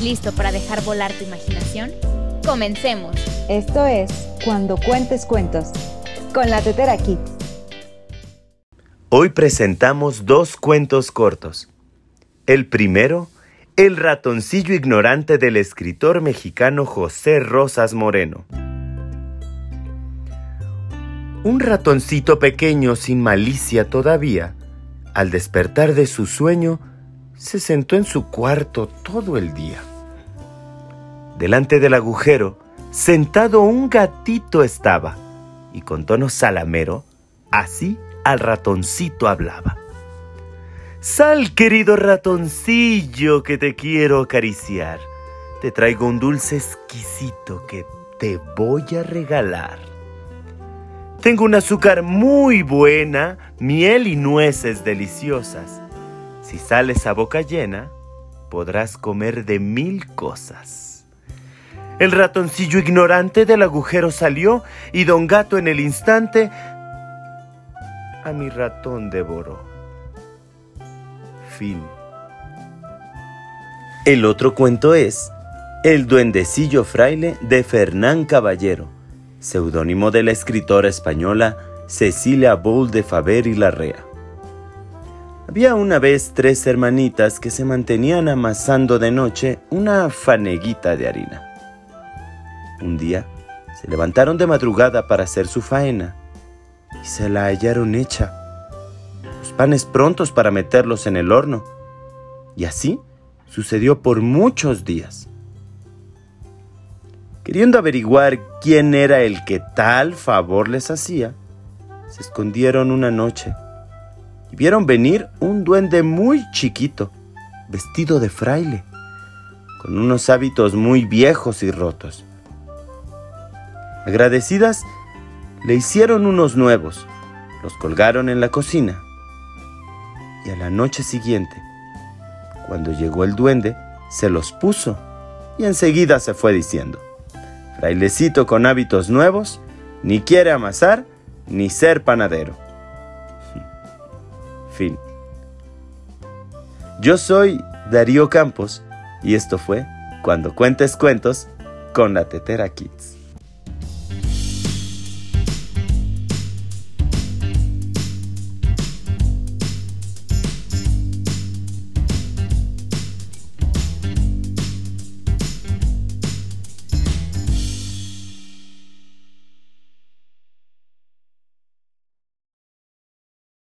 listo para dejar volar tu imaginación? Comencemos. Esto es Cuando Cuentes Cuentos, con la Tetera Kids. Hoy presentamos dos cuentos cortos. El primero, El ratoncillo ignorante del escritor mexicano José Rosas Moreno. Un ratoncito pequeño sin malicia todavía, al despertar de su sueño, se sentó en su cuarto todo el día. Delante del agujero, sentado un gatito estaba, y con tono salamero, así al ratoncito hablaba. Sal, querido ratoncillo, que te quiero acariciar. Te traigo un dulce exquisito que te voy a regalar. Tengo un azúcar muy buena, miel y nueces deliciosas si sales a boca llena, podrás comer de mil cosas. El ratoncillo ignorante del agujero salió y don gato en el instante a mi ratón devoró. Fin. El otro cuento es El duendecillo fraile de Fernán Caballero, seudónimo de la escritora española Cecilia Bull de Faber y Larrea. Había una vez tres hermanitas que se mantenían amasando de noche una faneguita de harina. Un día se levantaron de madrugada para hacer su faena y se la hallaron hecha. Los panes prontos para meterlos en el horno. Y así sucedió por muchos días. Queriendo averiguar quién era el que tal favor les hacía, se escondieron una noche y vieron venir un duende muy chiquito, vestido de fraile, con unos hábitos muy viejos y rotos. Agradecidas, le hicieron unos nuevos, los colgaron en la cocina y a la noche siguiente, cuando llegó el duende, se los puso y enseguida se fue diciendo, frailecito con hábitos nuevos, ni quiere amasar ni ser panadero. Fin. Yo soy Darío Campos y esto fue Cuando Cuentes Cuentos con la Tetera Kids.